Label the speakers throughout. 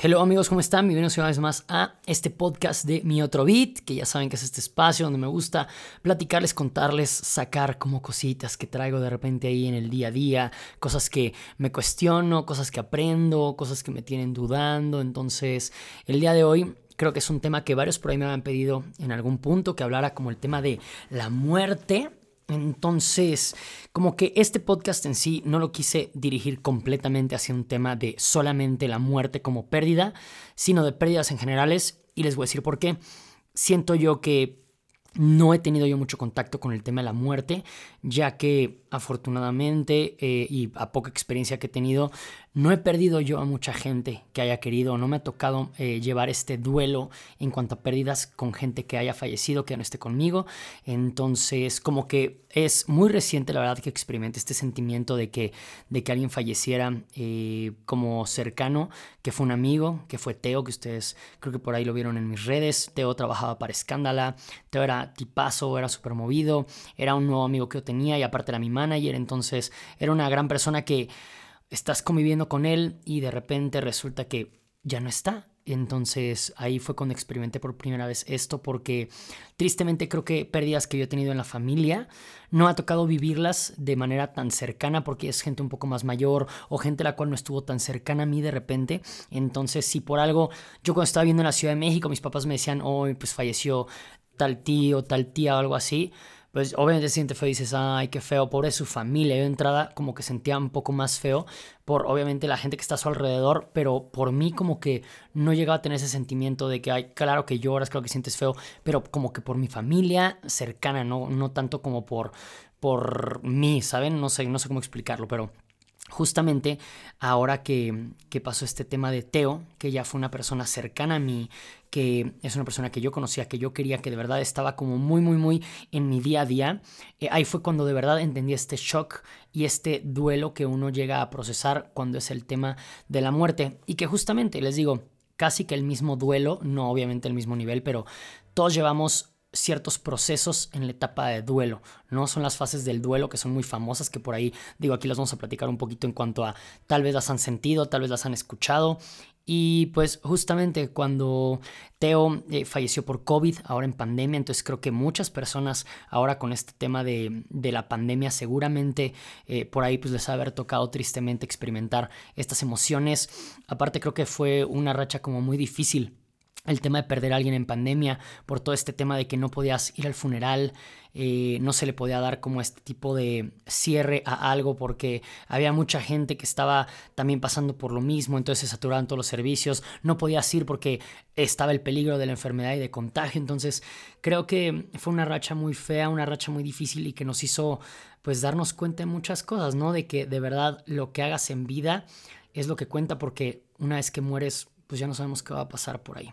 Speaker 1: Hello amigos, ¿cómo están? Bienvenidos una vez más a este podcast de Mi Otro Beat, que ya saben que es este espacio donde me gusta platicarles, contarles, sacar como cositas que traigo de repente ahí en el día a día, cosas que me cuestiono, cosas que aprendo, cosas que me tienen dudando. Entonces, el día de hoy creo que es un tema que varios por ahí me han pedido en algún punto, que hablara como el tema de la muerte entonces, como que este podcast en sí no lo quise dirigir completamente hacia un tema de solamente la muerte como pérdida, sino de pérdidas en generales. Y les voy a decir por qué. Siento yo que no he tenido yo mucho contacto con el tema de la muerte, ya que afortunadamente eh, y a poca experiencia que he tenido, no he perdido yo a mucha gente que haya querido, no me ha tocado eh, llevar este duelo en cuanto a pérdidas con gente que haya fallecido, que no esté conmigo. Entonces, como que es muy reciente la verdad que experimenté este sentimiento de que, de que alguien falleciera eh, como cercano, que fue un amigo, que fue Teo, que ustedes creo que por ahí lo vieron en mis redes. Teo trabajaba para Escándala, Teo era tipazo, era súper movido, era un nuevo amigo que yo tenía y aparte era mi manager, entonces era una gran persona que estás conviviendo con él y de repente resulta que ya no está. Entonces ahí fue cuando experimenté por primera vez esto porque tristemente creo que pérdidas que yo he tenido en la familia no ha tocado vivirlas de manera tan cercana porque es gente un poco más mayor o gente la cual no estuvo tan cercana a mí de repente. Entonces si por algo yo cuando estaba viendo en la Ciudad de México mis papás me decían, hoy pues falleció tal tío, tal tía o algo así pues obviamente siente feo y dices, ay, qué feo, pobre su familia. Yo de entrada como que sentía un poco más feo por obviamente la gente que está a su alrededor, pero por mí como que no llegaba a tener ese sentimiento de que, ay, claro que lloras, claro que sientes feo, pero como que por mi familia cercana, no, no tanto como por, por mí, ¿saben? No sé, no sé cómo explicarlo, pero justamente ahora que, pasó este tema de Teo, que ya fue una persona cercana a mí, que es una persona que yo conocía, que yo quería, que de verdad estaba como muy, muy, muy en mi día a día, eh, ahí fue cuando de verdad entendí este shock y este duelo que uno llega a procesar cuando es el tema de la muerte. Y que justamente, les digo, casi que el mismo duelo, no obviamente el mismo nivel, pero todos llevamos ciertos procesos en la etapa de duelo, ¿no? Son las fases del duelo que son muy famosas, que por ahí, digo, aquí las vamos a platicar un poquito en cuanto a tal vez las han sentido, tal vez las han escuchado. Y pues justamente cuando Teo eh, falleció por COVID, ahora en pandemia, entonces creo que muchas personas ahora con este tema de, la pandemia seguramente eh, por ahí pues les ha haber tocado tristemente experimentar estas emociones. Aparte creo que fue una racha como muy difícil el tema de perder a alguien en pandemia, por todo este tema de que no podías ir al funeral, eh, no se le podía dar como este tipo de cierre a algo porque había mucha gente que estaba también pasando por lo mismo, entonces se saturaban todos los servicios, no podías ir porque estaba el peligro de la enfermedad y de contagio, entonces creo que fue una racha muy fea, una racha muy difícil y que nos hizo pues darnos cuenta de muchas cosas, ¿no? De que de verdad lo que hagas en vida es lo que cuenta porque una vez que mueres pues ya no sabemos qué va a pasar por ahí.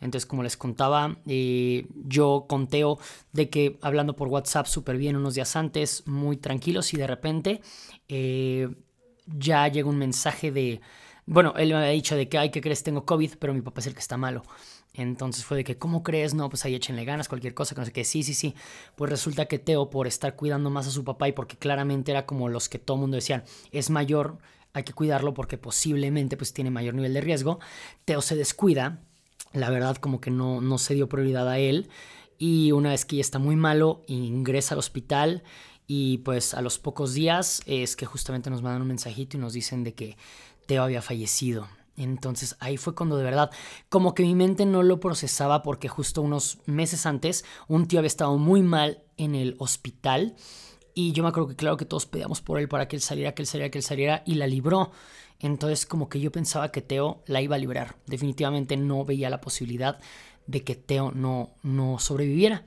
Speaker 1: Entonces, como les contaba, eh, yo conteo de que hablando por WhatsApp súper bien unos días antes, muy tranquilos, y de repente eh, ya llega un mensaje de, bueno, él me había dicho de que, ay, ¿qué crees? Tengo COVID, pero mi papá es el que está malo. Entonces fue de que, ¿cómo crees? No, pues ahí échenle ganas, cualquier cosa, que no sé qué. Sí, sí, sí. Pues resulta que Teo, por estar cuidando más a su papá y porque claramente era como los que todo mundo decían, es mayor, hay que cuidarlo porque posiblemente pues tiene mayor nivel de riesgo. Teo se descuida, la verdad como que no, no se dio prioridad a él y una vez que ya está muy malo ingresa al hospital y pues a los pocos días es que justamente nos mandan un mensajito y nos dicen de que Teo había fallecido. Entonces ahí fue cuando de verdad, como que mi mente no lo procesaba porque justo unos meses antes un tío había estado muy mal en el hospital y yo me acuerdo que claro que todos pedíamos por él para que él saliera, que él saliera, que él saliera y la libró. Entonces como que yo pensaba que Teo la iba a librar. Definitivamente no veía la posibilidad de que Teo no, no sobreviviera.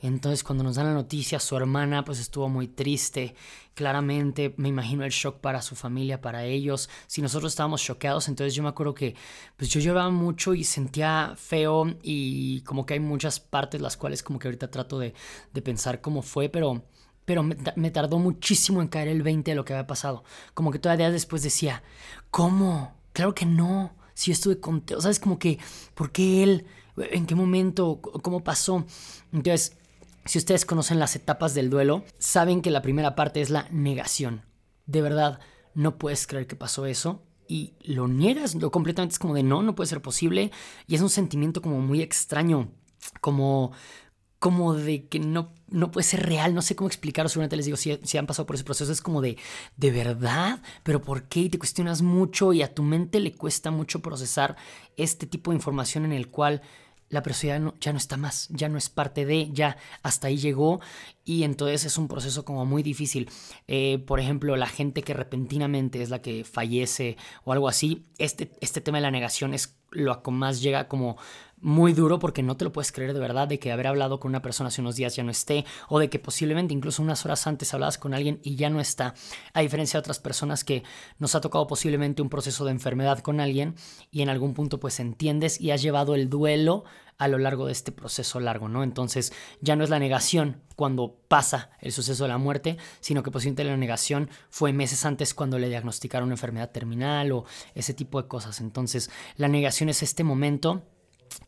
Speaker 1: Entonces cuando nos dan la noticia, su hermana pues estuvo muy triste. Claramente me imagino el shock para su familia, para ellos. Si nosotros estábamos choqueados, entonces yo me acuerdo que pues yo lloraba mucho y sentía feo y como que hay muchas partes las cuales como que ahorita trato de, de pensar cómo fue, pero pero me, tardó muchísimo en caer el 20 de lo que había pasado. Como que todavía después decía, ¿cómo? Claro que no. Si yo estuve con Teo, ¿sabes? Como que, ¿por qué él? ¿En qué momento? ¿Cómo pasó? Entonces, si ustedes conocen las etapas del duelo, saben que la primera parte es la negación. De verdad, no puedes creer que pasó eso. y lo niegas, lo completamente es como de no, no puede ser posible y es un sentimiento como muy extraño, como como de que no, no puede ser real, no sé cómo explicarlo, seguramente les digo si, si, han pasado por ese proceso, es como de, ¿de verdad? ¿Pero por qué? Y te cuestionas mucho y a tu mente le cuesta mucho procesar este tipo de información en el cual la personalidad ya no está más, ya no es parte de, ya hasta ahí llegó y entonces es un proceso como muy difícil. Eh, por ejemplo, la gente que repentinamente es la que fallece o algo así, este, este tema de la negación es lo que más llega como muy duro porque no te lo puedes creer de verdad de que haber hablado con una persona hace unos días ya no esté o de que posiblemente incluso unas horas antes hablabas con alguien y ya no está. A diferencia de otras personas que nos ha tocado posiblemente un proceso de enfermedad con alguien y en algún punto pues entiendes y has llevado el duelo a lo largo de este proceso largo, ¿no? Entonces ya no es la negación cuando pasa el suceso de la muerte, sino que posiblemente la negación fue meses antes cuando le diagnosticaron una enfermedad terminal o ese tipo de cosas. Entonces la negación es este momento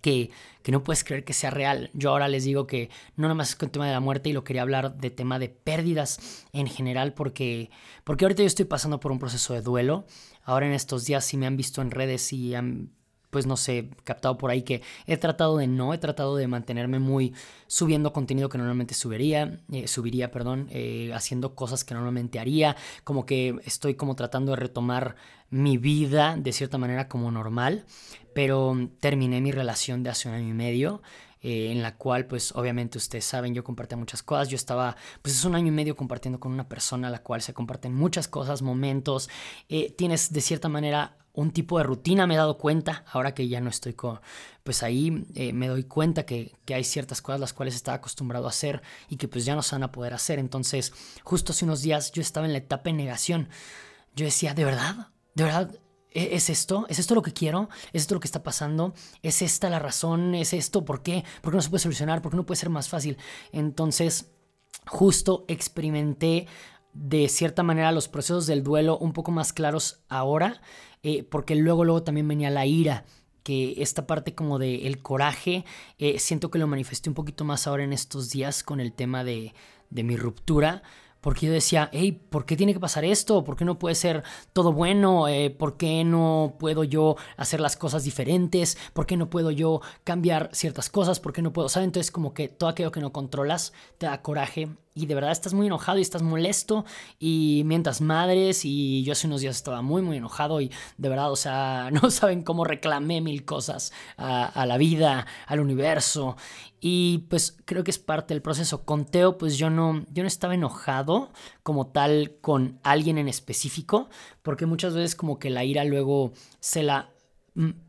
Speaker 1: que, que, no puedes creer que sea real. Yo ahora les digo que no nada más es con tema de la muerte y lo quería hablar de tema de pérdidas en general porque, porque ahorita yo estoy pasando por un proceso de duelo. Ahora en estos días si me han visto en redes y han pues no sé, captado por ahí que he tratado de no, he tratado de mantenerme muy subiendo contenido que normalmente subiría, eh, subiría, perdón, eh, haciendo cosas que normalmente haría, como que estoy como tratando de retomar mi vida de cierta manera como normal, pero terminé mi relación de hace un año y medio. Eh, en la cual pues obviamente ustedes saben yo compartía muchas cosas yo estaba pues es un año y medio compartiendo con una persona a la cual se comparten muchas cosas momentos tienes de cierta manera un tipo de rutina, me he dado cuenta, ahora que ya no estoy con, pues ahí eh, me doy cuenta que, que, hay ciertas cosas las cuales estaba acostumbrado a hacer y que pues ya no se van a poder hacer. Entonces, justo hace unos días yo estaba en la etapa de negación. Yo decía, ¿de verdad? ¿De verdad? ¿E-, ¿Es esto? ¿Es esto lo que quiero? ¿Es esto lo que está pasando? ¿Es esta la razón? ¿Es esto? ¿Por qué? ¿Por qué no se puede solucionar? ¿Por qué no puede ser más fácil? Entonces, justo experimenté de cierta manera los procesos del duelo un poco más claros ahora eh, porque luego, luego también venía la ira que esta parte como de el coraje, eh, siento que lo manifesté un poquito más ahora en estos días con el tema de, de mi ruptura, porque yo decía, hey, ¿por qué tiene que pasar esto? ¿Por qué no puede ser todo bueno? Eh, ¿Por qué no puedo yo hacer las cosas diferentes? ¿Por qué no puedo yo cambiar ciertas cosas? ¿Por qué no puedo? ¿Sabes? Entonces como que todo aquello que no controlas te da coraje y de verdad estás muy enojado y estás molesto y mientras madres y yo hace unos días estaba muy muy enojado y de verdad, o sea, no saben cómo reclamé mil cosas a, la vida, al universo y pues creo que es parte del proceso. Con Teo pues yo no, yo no estaba enojado como tal con alguien en específico porque muchas veces como que la ira luego se la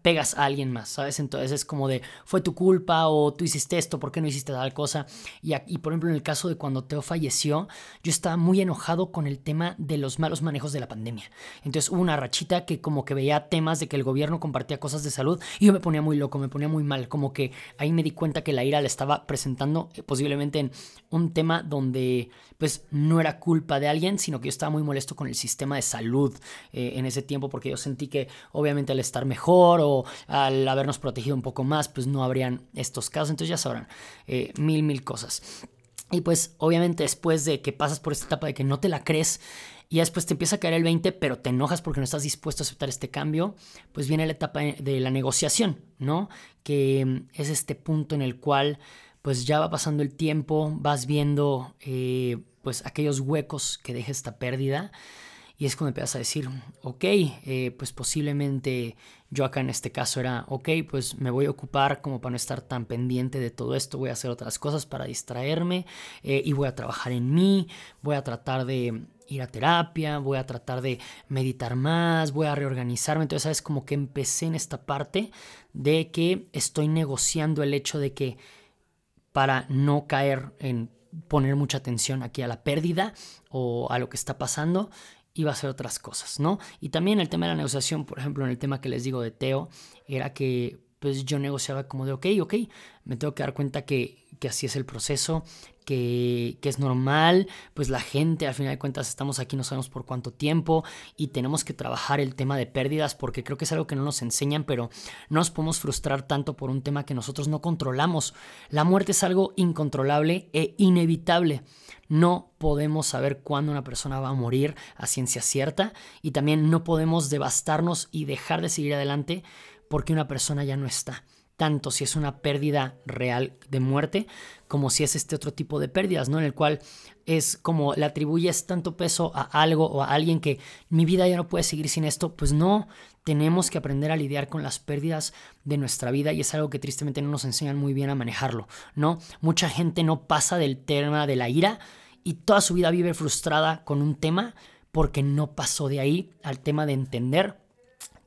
Speaker 1: pegas a alguien más, ¿sabes? Entonces es como de, fue tu culpa o tú hiciste esto, ¿por qué no hiciste tal cosa? Y, y por ejemplo, en el caso de cuando Teo falleció, yo estaba muy enojado con el tema de los malos manejos de la pandemia. Entonces hubo una rachita que como que veía temas de que el gobierno compartía cosas de salud y yo me ponía muy loco, me ponía muy mal, como que ahí me di cuenta que la ira la estaba presentando eh, posiblemente en un tema donde pues no era culpa de alguien, sino que yo estaba muy molesto con el sistema de salud eh, en ese tiempo porque yo sentí que obviamente al estar mejor, o al habernos protegido un poco más, pues no habrían estos casos. Entonces ya sabrán, eh, mil, mil cosas. Y pues obviamente después de que pasas por esta etapa de que no te la crees y después te empieza a caer el 20, pero te enojas porque no estás dispuesto a aceptar este cambio, pues viene la etapa de la negociación, ¿no? Que es este punto en el cual pues ya va pasando el tiempo, vas viendo eh, pues aquellos huecos que deja esta pérdida y es cuando empiezas a decir, ok, eh, pues posiblemente yo acá en este caso era, ok, pues me voy a ocupar como para no estar tan pendiente de todo esto, voy a hacer otras cosas para distraerme eh, y voy a trabajar en mí, voy a tratar de ir a terapia, voy a tratar de meditar más, voy a reorganizarme. Entonces, ¿sabes? Como que empecé en esta parte de que estoy negociando el hecho de que para no caer en poner mucha atención aquí a la pérdida o a lo que está pasando iba a hacer otras cosas, ¿no? Y también el tema de la negociación, por ejemplo, en el tema que les digo de Teo, era que pues yo negociaba como de, ok, ok, me tengo que dar cuenta que, que así es el proceso, que, es normal, pues la gente, al final de cuentas, estamos aquí no sabemos por cuánto tiempo y tenemos que trabajar el tema de pérdidas porque creo que es algo que no nos enseñan, pero no nos podemos frustrar tanto por un tema que nosotros no controlamos. La muerte es algo incontrolable e inevitable. No podemos saber cuándo una persona va a morir a ciencia cierta y también no podemos devastarnos y dejar de seguir adelante porque una persona ya no está tanto si es una pérdida real de muerte como si es este otro tipo de pérdidas, ¿no? En el cual es como le atribuyes tanto peso a algo o a alguien que mi vida ya no puede seguir sin esto, pues no, tenemos que aprender a lidiar con las pérdidas de nuestra vida y es algo que tristemente no nos enseñan muy bien a manejarlo, ¿no? Mucha gente no pasa del tema de la ira y toda su vida vive frustrada con un tema porque no pasó de ahí al tema de entender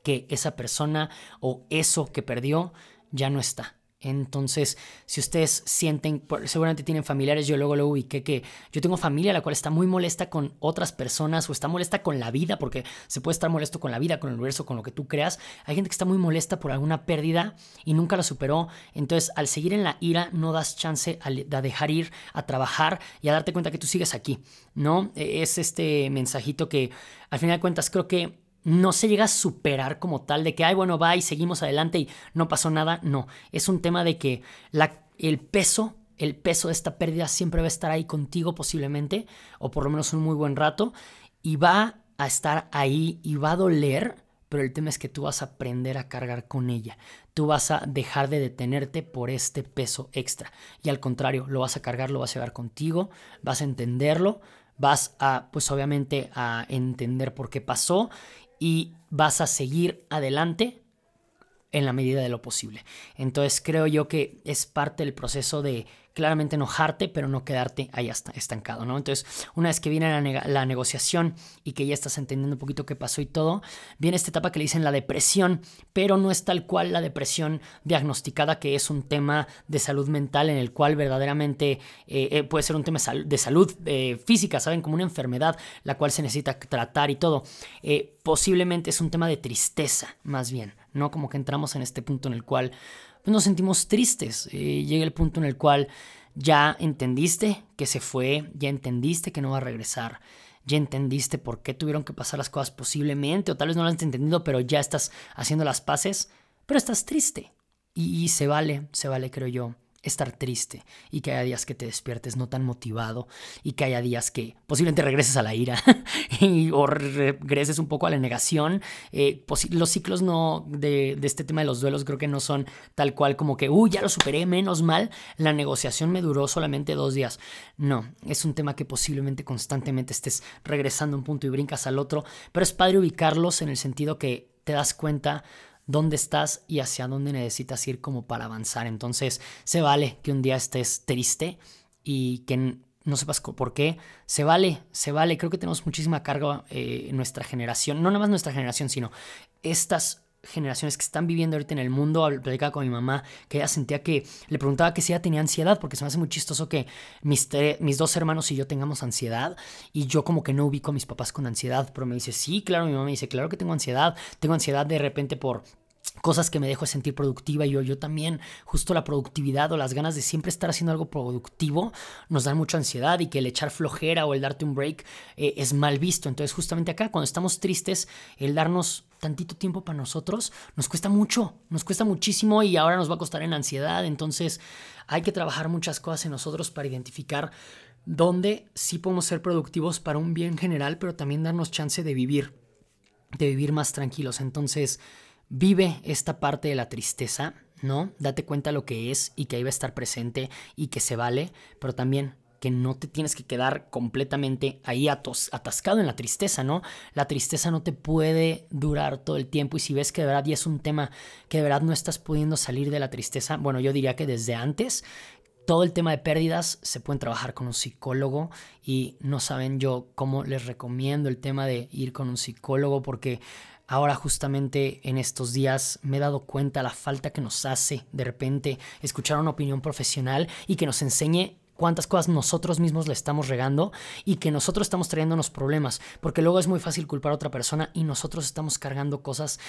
Speaker 1: que esa persona o eso que perdió ya no está. Entonces, si ustedes sienten, seguramente tienen familiares, yo luego lo ubiqué que yo tengo familia la cual está muy molesta con otras personas o está molesta con la vida, porque se puede estar molesto con la vida, con el universo, con lo que tú creas. Hay gente que está muy molesta por alguna pérdida y nunca la superó. Entonces, al seguir en la ira, no das chance a, a dejar ir, a trabajar y a darte cuenta que tú sigues aquí, ¿no? E, es este mensajito que, al final de cuentas, creo que no se llega a superar como tal de que, ay, bueno, va y seguimos adelante y no pasó nada. No, es un tema de que la, el peso, el peso de esta pérdida siempre va a estar ahí contigo posiblemente, o por lo menos un muy buen rato, y va a estar ahí y va a doler, pero el tema es que tú vas a aprender a cargar con ella. Tú vas a dejar de detenerte por este peso extra. Y al contrario, lo vas a cargar, lo vas a llevar contigo, vas a entenderlo, vas a, pues obviamente, a entender por qué pasó y vas a seguir adelante en la medida de lo posible. Entonces creo yo que es parte del proceso de claramente enojarte, pero no quedarte ahí estancado, ¿no? Entonces, una vez que viene la, negociación y que ya estás entendiendo un poquito qué pasó y todo, viene esta etapa que le dicen la depresión, pero no es tal cual la depresión diagnosticada, que es un tema de salud mental en el cual verdaderamente eh, eh, puede ser un tema de salud eh, física, ¿saben? Como una enfermedad, la cual se necesita tratar y todo. posiblemente es un tema de tristeza, más bien, ¿no? Como que entramos en este punto en el cual pues nos sentimos tristes. Eh, llega el punto en el cual ya entendiste que se fue, ya entendiste que no va a regresar, ya entendiste por qué tuvieron que pasar las cosas posiblemente, o tal vez no lo has entendido, pero ya estás haciendo las paces, pero estás triste. y se vale, se vale, creo yo estar triste y que haya días que te despiertes no tan motivado y que haya días que posiblemente regreses a la ira y, o regreses un poco a la negación. Eh, los ciclos no de, de, este tema de los duelos creo que no son tal cual como que, uy, ya lo superé, menos mal, la negociación me duró solamente dos días. No, es un tema que posiblemente constantemente estés regresando a un punto y brincas al otro, pero es padre ubicarlos en el sentido que te das cuenta dónde estás y hacia dónde necesitas ir como para avanzar. Entonces, se vale que un día estés triste y que no sepas por qué. Se vale, se vale. Creo que tenemos muchísima carga eh, en nuestra generación. No nada más nuestra generación, sino estas generaciones que están viviendo ahorita en el mundo. Platicaba con mi mamá que ella sentía que le preguntaba que si ella tenía ansiedad, porque se me hace muy chistoso que mis, mis dos hermanos y yo tengamos ansiedad. Y yo, como que no ubico a mis papás con ansiedad, pero me dice, sí, claro, mi mamá me dice, claro que tengo ansiedad. Tengo ansiedad de repente por cosas que me dejo sentir productiva y yo, yo también, justo la productividad o las ganas de siempre estar haciendo algo productivo nos dan mucha ansiedad y que el echar flojera o el darte un break eh, es mal visto. Entonces justamente acá, cuando estamos tristes, el darnos tantito tiempo para nosotros nos cuesta mucho, nos cuesta muchísimo y ahora nos va a costar en ansiedad. Entonces hay que trabajar muchas cosas en nosotros para identificar dónde sí podemos ser productivos para un bien general, pero también darnos chance de vivir, de vivir más tranquilos. Entonces, Vive esta parte de la tristeza, ¿no? Date cuenta lo que es y que ahí va a estar presente y que se vale, pero también que no te tienes que quedar completamente ahí atascado en la tristeza, ¿no? La tristeza no te puede durar todo el tiempo y si ves que de verdad y es un tema que de verdad no estás pudiendo salir de la tristeza, bueno, yo diría que desde antes todo el tema de pérdidas se pueden trabajar con un psicólogo y no saben yo cómo les recomiendo el tema de ir con un psicólogo porque Ahora justamente en estos días me he dado cuenta la falta que nos hace de repente escuchar una opinión profesional y que nos enseñe cuántas cosas nosotros mismos le estamos regando y que nosotros estamos trayéndonos problemas, porque luego es muy fácil culpar a otra persona y nosotros estamos cargando cosas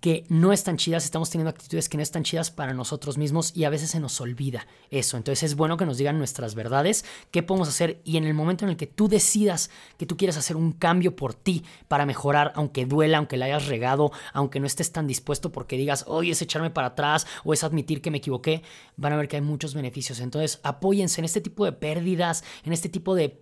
Speaker 1: que no están chidas, estamos teniendo actitudes que no están chidas para nosotros mismos y a veces se nos olvida eso. Entonces es bueno que nos digan nuestras verdades, qué podemos hacer y en el momento en el que tú decidas que tú quieres hacer un cambio por ti para mejorar, aunque duela, aunque la hayas regado, aunque no estés tan dispuesto porque digas, hoy es echarme para atrás o es admitir que me equivoqué, van a ver que hay muchos beneficios. Entonces apóyense en este tipo de pérdidas, en este tipo de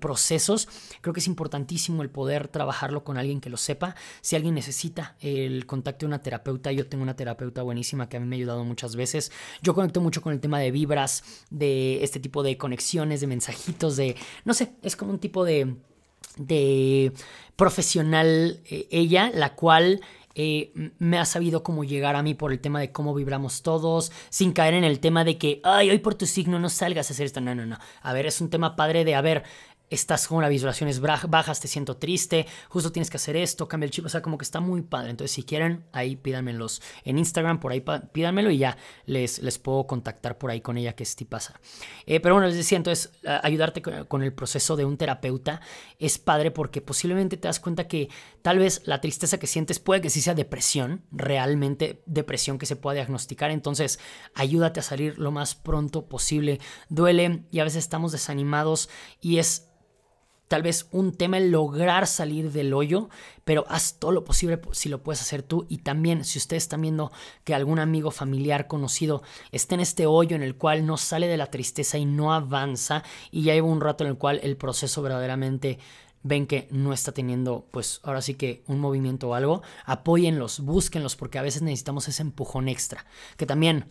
Speaker 1: procesos, creo que es importantísimo el poder trabajarlo con alguien que lo sepa. Si alguien necesita el contacto de una terapeuta, yo tengo una terapeuta buenísima que a mí me ha ayudado muchas veces. Yo conecto mucho con el tema de vibras, de este tipo de conexiones, de mensajitos, de, no sé, es como un tipo de, de profesional eh, ella, la cual eh, me ha sabido cómo llegar a mí por el tema de cómo vibramos todos, sin caer en el tema de que, ay, hoy por tu signo no salgas a hacer esto. No, no, no. A ver, es un tema padre de, a ver, estás con las visualizaciones bajas, te siento triste, justo tienes que hacer esto, cambia el chip, o sea, como que está muy padre. Entonces, si quieren, ahí pídanmelos en Instagram, por ahí pídanmelo y ya les, les puedo contactar por ahí con ella, que sí pasa. Eh, pero bueno, les decía, entonces, ayudarte con el proceso de un terapeuta es padre porque posiblemente te das cuenta que tal vez la tristeza que sientes puede que sí sea depresión, realmente depresión que se pueda diagnosticar. Entonces, ayúdate a salir lo más pronto posible. Duele y a veces estamos desanimados y es tal vez un tema el lograr salir del hoyo, pero haz todo lo posible si lo puedes hacer tú. Y también, si ustedes están viendo que algún amigo, familiar, conocido está en este hoyo en el cual no sale de la tristeza y no avanza, y ya lleva un rato en el cual el proceso verdaderamente ven que no está teniendo, pues ahora sí que un movimiento o algo, apóyenlos, búsquenlos, porque a veces necesitamos ese empujón extra. Que también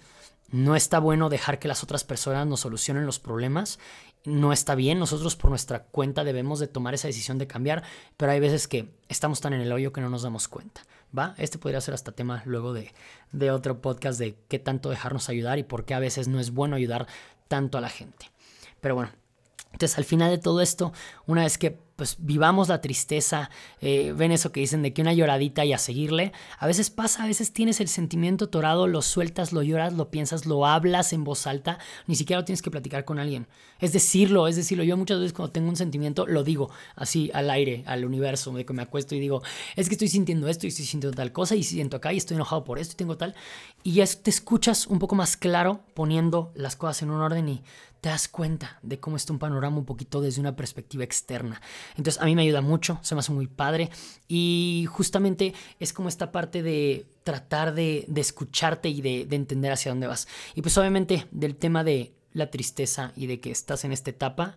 Speaker 1: no está bueno dejar que las otras personas nos solucionen los problemas no está bien, nosotros por nuestra cuenta debemos de tomar esa decisión de cambiar, pero hay veces que estamos tan en el hoyo que no nos damos cuenta, ¿va? Este podría ser hasta tema luego de, de otro podcast de qué tanto dejarnos ayudar y por qué a veces no es bueno ayudar tanto a la gente. Pero bueno, entonces al final de todo esto, una vez que pues vivamos la tristeza, eh, ven eso que dicen de que una lloradita y a seguirle, a veces pasa, a veces tienes el sentimiento torado, lo sueltas, lo lloras, lo piensas, lo hablas en voz alta, ni siquiera lo tienes que platicar con alguien, es decirlo, es decirlo, yo muchas veces cuando tengo un sentimiento lo digo así al aire, al universo, de que me acuesto y digo, es que estoy sintiendo esto y estoy sintiendo tal cosa y siento acá y estoy enojado por esto y tengo tal, y ya te escuchas un poco más claro poniendo las cosas en un orden y te das cuenta de cómo está un panorama un poquito desde una perspectiva externa. Entonces a mí me ayuda mucho, se me hace muy padre y justamente es como esta parte de tratar de, escucharte y de, de entender hacia dónde vas. Y pues obviamente del tema de la tristeza y de que estás en esta etapa,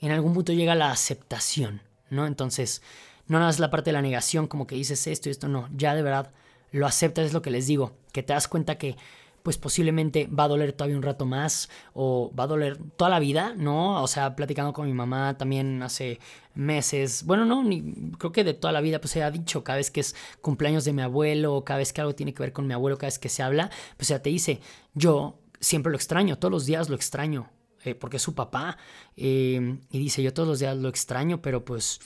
Speaker 1: en algún punto llega la aceptación, ¿no? Entonces, no nada es la parte de la negación, como que dices esto y esto, no, ya de verdad lo aceptas, es lo que les digo, que te das cuenta que pues posiblemente va a doler todavía un rato más o va a doler toda la vida, ¿no? O sea, platicando con mi mamá también hace meses, bueno, no, ni, creo que de toda la vida, pues se ha dicho cada vez que es cumpleaños de mi abuelo, cada vez que algo tiene que ver con mi abuelo, cada vez que se habla, pues ya te dice, yo siempre lo extraño, todos los días lo extraño, eh, porque es su papá, eh, y dice, yo todos los días lo extraño, pero pues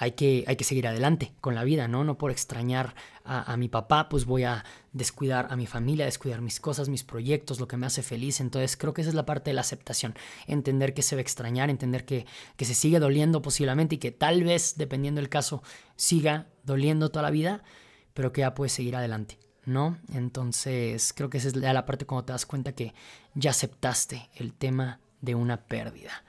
Speaker 1: hay que, hay que seguir adelante con la vida, ¿no? No por extrañar a, mi papá, pues voy a descuidar a mi familia, descuidar mis cosas, mis proyectos, lo que me hace feliz. Entonces creo que esa es la parte de la aceptación, entender que se va a extrañar, entender que, que se sigue doliendo posiblemente y que tal vez, dependiendo del caso, siga doliendo toda la vida, pero que ya puedes seguir adelante. ¿No? Entonces, creo que esa es la parte cuando te das cuenta que ya aceptaste el tema de una pérdida.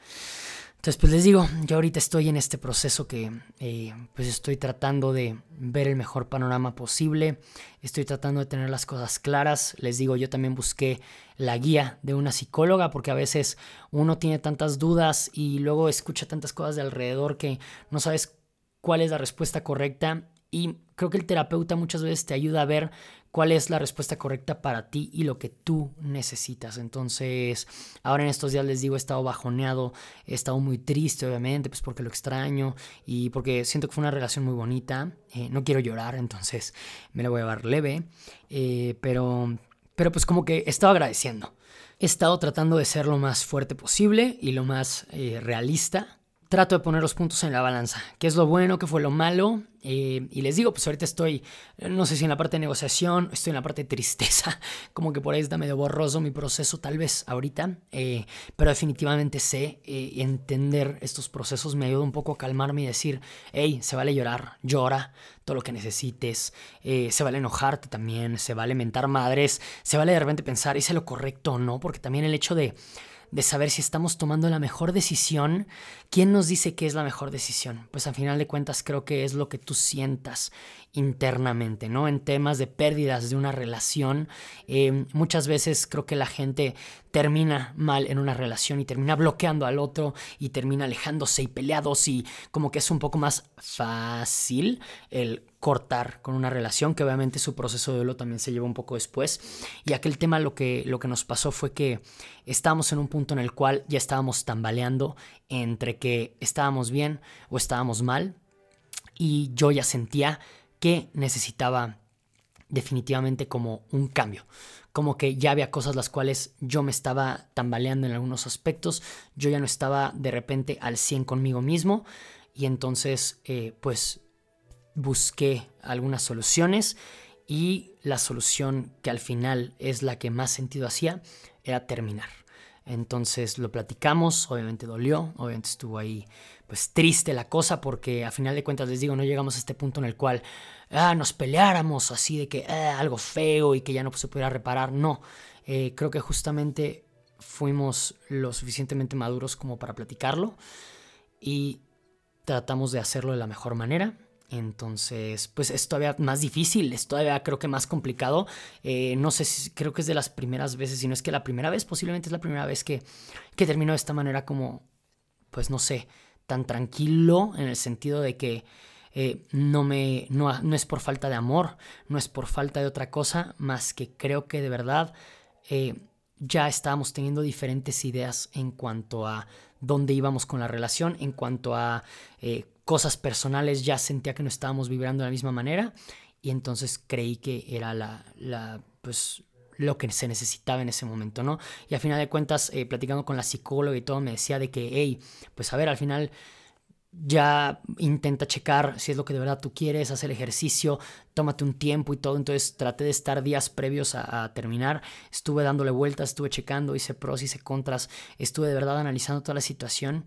Speaker 1: Entonces, pues les digo, yo ahorita estoy en este proceso que eh, pues estoy tratando de ver el mejor panorama posible, estoy tratando de tener las cosas claras. Les digo, yo también busqué la guía de una psicóloga porque a veces uno tiene tantas dudas y luego escucha tantas cosas de alrededor que no sabes cuál es la respuesta correcta y creo que el terapeuta muchas veces te ayuda a ver cuál es la respuesta correcta para ti y lo que tú necesitas. Entonces, ahora en estos días les digo, he estado bajoneado, he estado muy triste, obviamente, pues porque lo extraño y porque siento que fue una relación muy bonita. Eh, no quiero llorar, entonces me la voy a llevar leve, eh, pero, pero pues como que he estado agradeciendo. He estado tratando de ser lo más fuerte posible y lo más eh, realista trato de poner los puntos en la balanza. ¿Qué es lo bueno? ¿Qué fue lo malo? Eh, y les digo, pues ahorita estoy, no sé si en la parte de negociación, estoy en la parte de tristeza, como que por ahí está medio borroso mi proceso tal vez ahorita, eh, pero definitivamente sé eh, entender estos procesos me ayuda un poco a calmarme y decir, hey, se vale llorar, llora todo lo que necesites, se vale enojarte también, se vale mentar madres, se vale de repente pensar, hice lo correcto o no, porque también el hecho de de saber si estamos tomando la mejor decisión. ¿Quién nos dice que es la mejor decisión? Pues al final de cuentas creo que es lo que tú sientas internamente, ¿no? En temas de pérdidas de una relación, eh, muchas veces creo que la gente termina mal en una relación y termina bloqueando al otro y termina alejándose y peleados y como que es un poco más fácil el cortar con una relación, que obviamente su proceso de duelo también se lleva un poco después. Y aquel tema lo que, lo que nos pasó fue que estábamos en un punto en el cual ya estábamos tambaleando entre que estábamos bien o estábamos mal y yo ya sentía que necesitaba definitivamente como un cambio. Como que ya había cosas las cuales yo me estaba tambaleando en algunos aspectos, yo ya no estaba de repente al 100 conmigo mismo y entonces eh, pues busqué algunas soluciones y la solución que al final es la que más sentido hacía era terminar. Entonces lo platicamos, obviamente dolió, obviamente estuvo ahí pues triste la cosa porque a final de cuentas les digo, no llegamos a este punto en el cual ah, nos peleáramos así de que ah, algo feo y que ya no se pudiera reparar, no, eh, creo que justamente fuimos lo suficientemente maduros como para platicarlo y tratamos de hacerlo de la mejor manera entonces, pues es todavía más difícil, es todavía creo que más complicado. Eh, no sé si creo que es de las primeras veces, si no es que la primera vez, posiblemente es la primera vez que, que termino de esta manera como, pues no sé, tan tranquilo en el sentido de que eh, no, me, no, no, es por falta de amor, no es por falta de otra cosa, más que creo que de verdad eh, ya estábamos teniendo diferentes ideas en cuanto a dónde íbamos con la relación, en cuanto a cosas personales ya sentía que no estábamos vibrando de la misma manera y entonces creí que era la, la pues lo que se necesitaba en ese momento, ¿no? Y al final de cuentas, eh, platicando con la psicóloga y todo, me decía de que, hey, pues a ver, al final ya intenta checar si es lo que de verdad tú quieres, hacer ejercicio, tómate un tiempo y todo. Entonces traté de estar días previos a, a, terminar, estuve dándole vueltas, estuve checando, hice pros, hice contras, estuve de verdad analizando toda la situación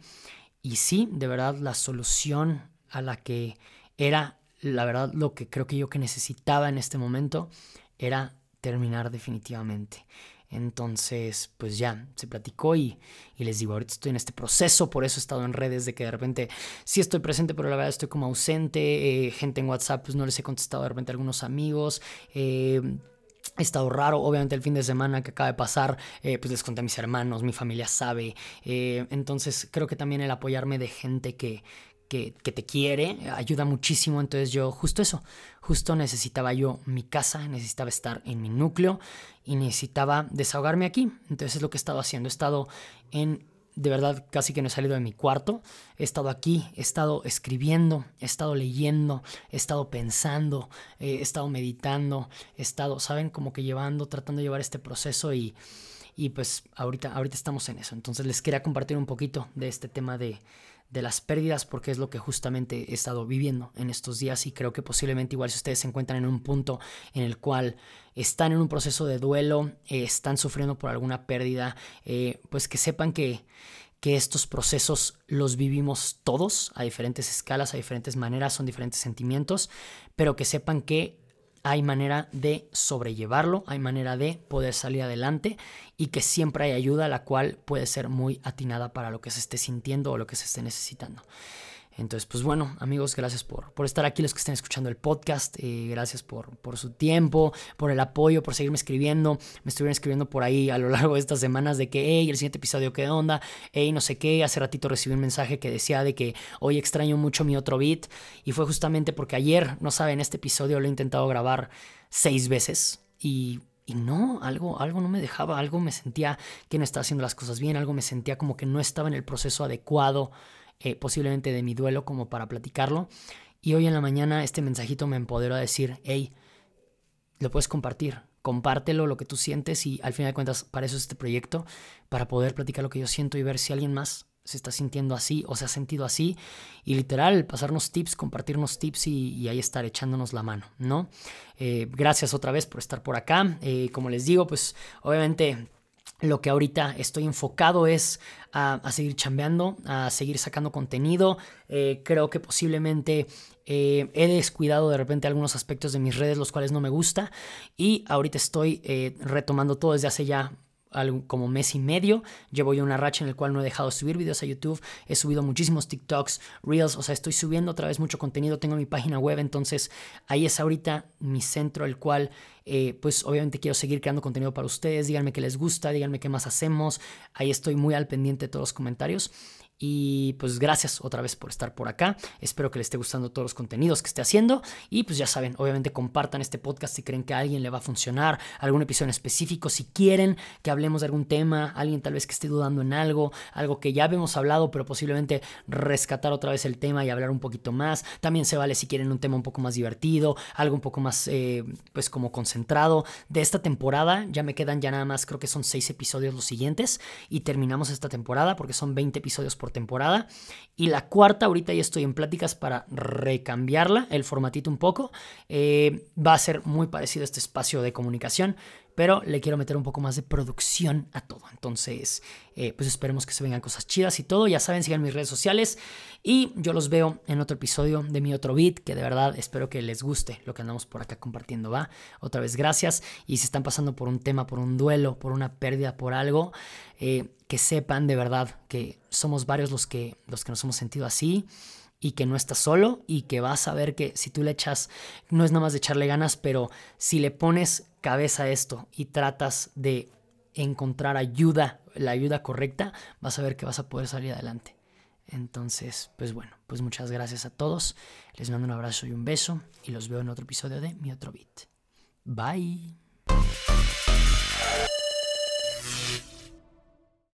Speaker 1: y sí, de verdad, la solución a la que era, la verdad, lo que creo que yo que necesitaba en este momento era terminar definitivamente. Entonces, pues ya, se platicó y, y, les digo, ahorita estoy en este proceso, por eso he estado en redes de que de repente sí estoy presente, pero la verdad estoy como ausente, eh, gente en WhatsApp, pues no les he contestado de repente a algunos amigos. Eh, He estado raro, obviamente el fin de semana que acaba de pasar, eh, pues les conté a mis hermanos, mi familia sabe. Eh, entonces creo que también el apoyarme de gente que, que, que, te quiere ayuda muchísimo. Entonces yo justo eso, justo necesitaba yo mi casa, necesitaba estar en mi núcleo y necesitaba desahogarme aquí. Entonces es lo que he estado haciendo. He estado en de verdad casi que no he salido de mi cuarto. He estado aquí, he estado escribiendo, he estado leyendo, he estado pensando, eh, he estado meditando, he estado, ¿saben? Como que llevando, tratando de llevar este proceso y, y pues ahorita, ahorita estamos en eso. Entonces les quería compartir un poquito de este tema de, de las pérdidas porque es lo que justamente he estado viviendo en estos días y creo que posiblemente igual si ustedes se encuentran en un punto en el cual están en un proceso de duelo, eh, están sufriendo por alguna pérdida, eh, pues que sepan que, que estos procesos los vivimos todos a diferentes escalas, a diferentes maneras, son diferentes sentimientos, pero que sepan que hay manera de sobrellevarlo, hay manera de poder salir adelante y que siempre hay ayuda la cual puede ser muy atinada para lo que se esté sintiendo o lo que se esté necesitando. Entonces, pues bueno, amigos, gracias por, por estar aquí, los que estén escuchando el podcast, eh, gracias por, por su tiempo, por el apoyo, por seguirme escribiendo. Me estuvieron escribiendo por ahí a lo largo de estas semanas de que, hey, el siguiente episodio, ¿qué onda? Hey, no sé qué. Hace ratito recibí un mensaje que decía de que hoy extraño mucho mi otro beat. Y fue justamente porque ayer, no saben, este episodio lo he intentado grabar seis veces y y no, algo, algo no me dejaba, algo me sentía que no estaba haciendo las cosas bien, algo me sentía como que no estaba en el proceso adecuado eh, posiblemente de mi duelo como para platicarlo. Y hoy en la mañana este mensajito me empoderó a decir, hey, lo puedes compartir, compártelo, lo que tú sientes y al final de cuentas para eso es este proyecto, para poder platicar lo que yo siento y ver si alguien más se está sintiendo así o se ha sentido así. Y literal, pasarnos tips, compartirnos tips y, ahí estar echándonos la mano, ¿no? Eh, gracias otra vez por estar por acá. Eh, como les digo, pues obviamente lo que ahorita estoy enfocado es a, seguir chambeando, a seguir sacando contenido. Eh, creo que posiblemente he descuidado de repente algunos aspectos de mis redes, los cuales no me gusta. Y ahorita estoy retomando todo desde hace ya como mes y medio. Llevo ya una racha en el cual no he dejado de subir videos a YouTube. He subido muchísimos TikToks, Reels, o sea, estoy subiendo otra vez mucho contenido. Tengo mi página web, entonces ahí es ahorita mi centro, el cual eh, pues obviamente quiero seguir creando contenido para ustedes. Díganme qué les gusta, díganme qué más hacemos. Ahí estoy muy al pendiente de todos los comentarios. Y pues gracias otra vez por estar por acá. Espero que les esté gustando todos los contenidos que esté haciendo. Y pues ya saben, obviamente compartan este podcast si creen que a alguien le va a funcionar, algún episodio específico, si quieren que hablemos de algún tema, alguien tal vez que esté dudando en algo, algo que ya habíamos hablado, pero posiblemente rescatar otra vez el tema y hablar un poquito más. También se vale si quieren un tema un poco más divertido, algo un poco más eh, pues como concentrado. De esta temporada ya me quedan ya nada más, creo que son seis episodios los siguientes y terminamos esta temporada porque son 20 episodios por temporada. Y la cuarta, ahorita ya estoy en pláticas para recambiarla, el formatito un poco. Eh, va a ser muy parecido a este espacio de comunicación, pero le quiero meter un poco más de producción a todo. Entonces, eh, pues esperemos que se vengan cosas chidas y todo. Ya saben, sigan mis redes sociales y yo los veo en otro episodio de mi otro beat, que de verdad espero que les guste lo que andamos por acá compartiendo, ¿va? Otra vez, gracias. Y si están pasando por un tema, por un duelo, por una pérdida, por algo, eh, que sepan de verdad que somos varios los que, los que nos hemos sentido así y que no estás solo y que vas a ver que si tú le echas, no es nada más de echarle ganas, pero si le pones cabeza a esto y tratas de encontrar ayuda, la ayuda correcta, vas a ver que vas a poder salir adelante. Entonces, pues bueno, pues muchas gracias a todos. Les mando un abrazo y un beso y los veo en otro episodio de Mi Otro Beat. Bye.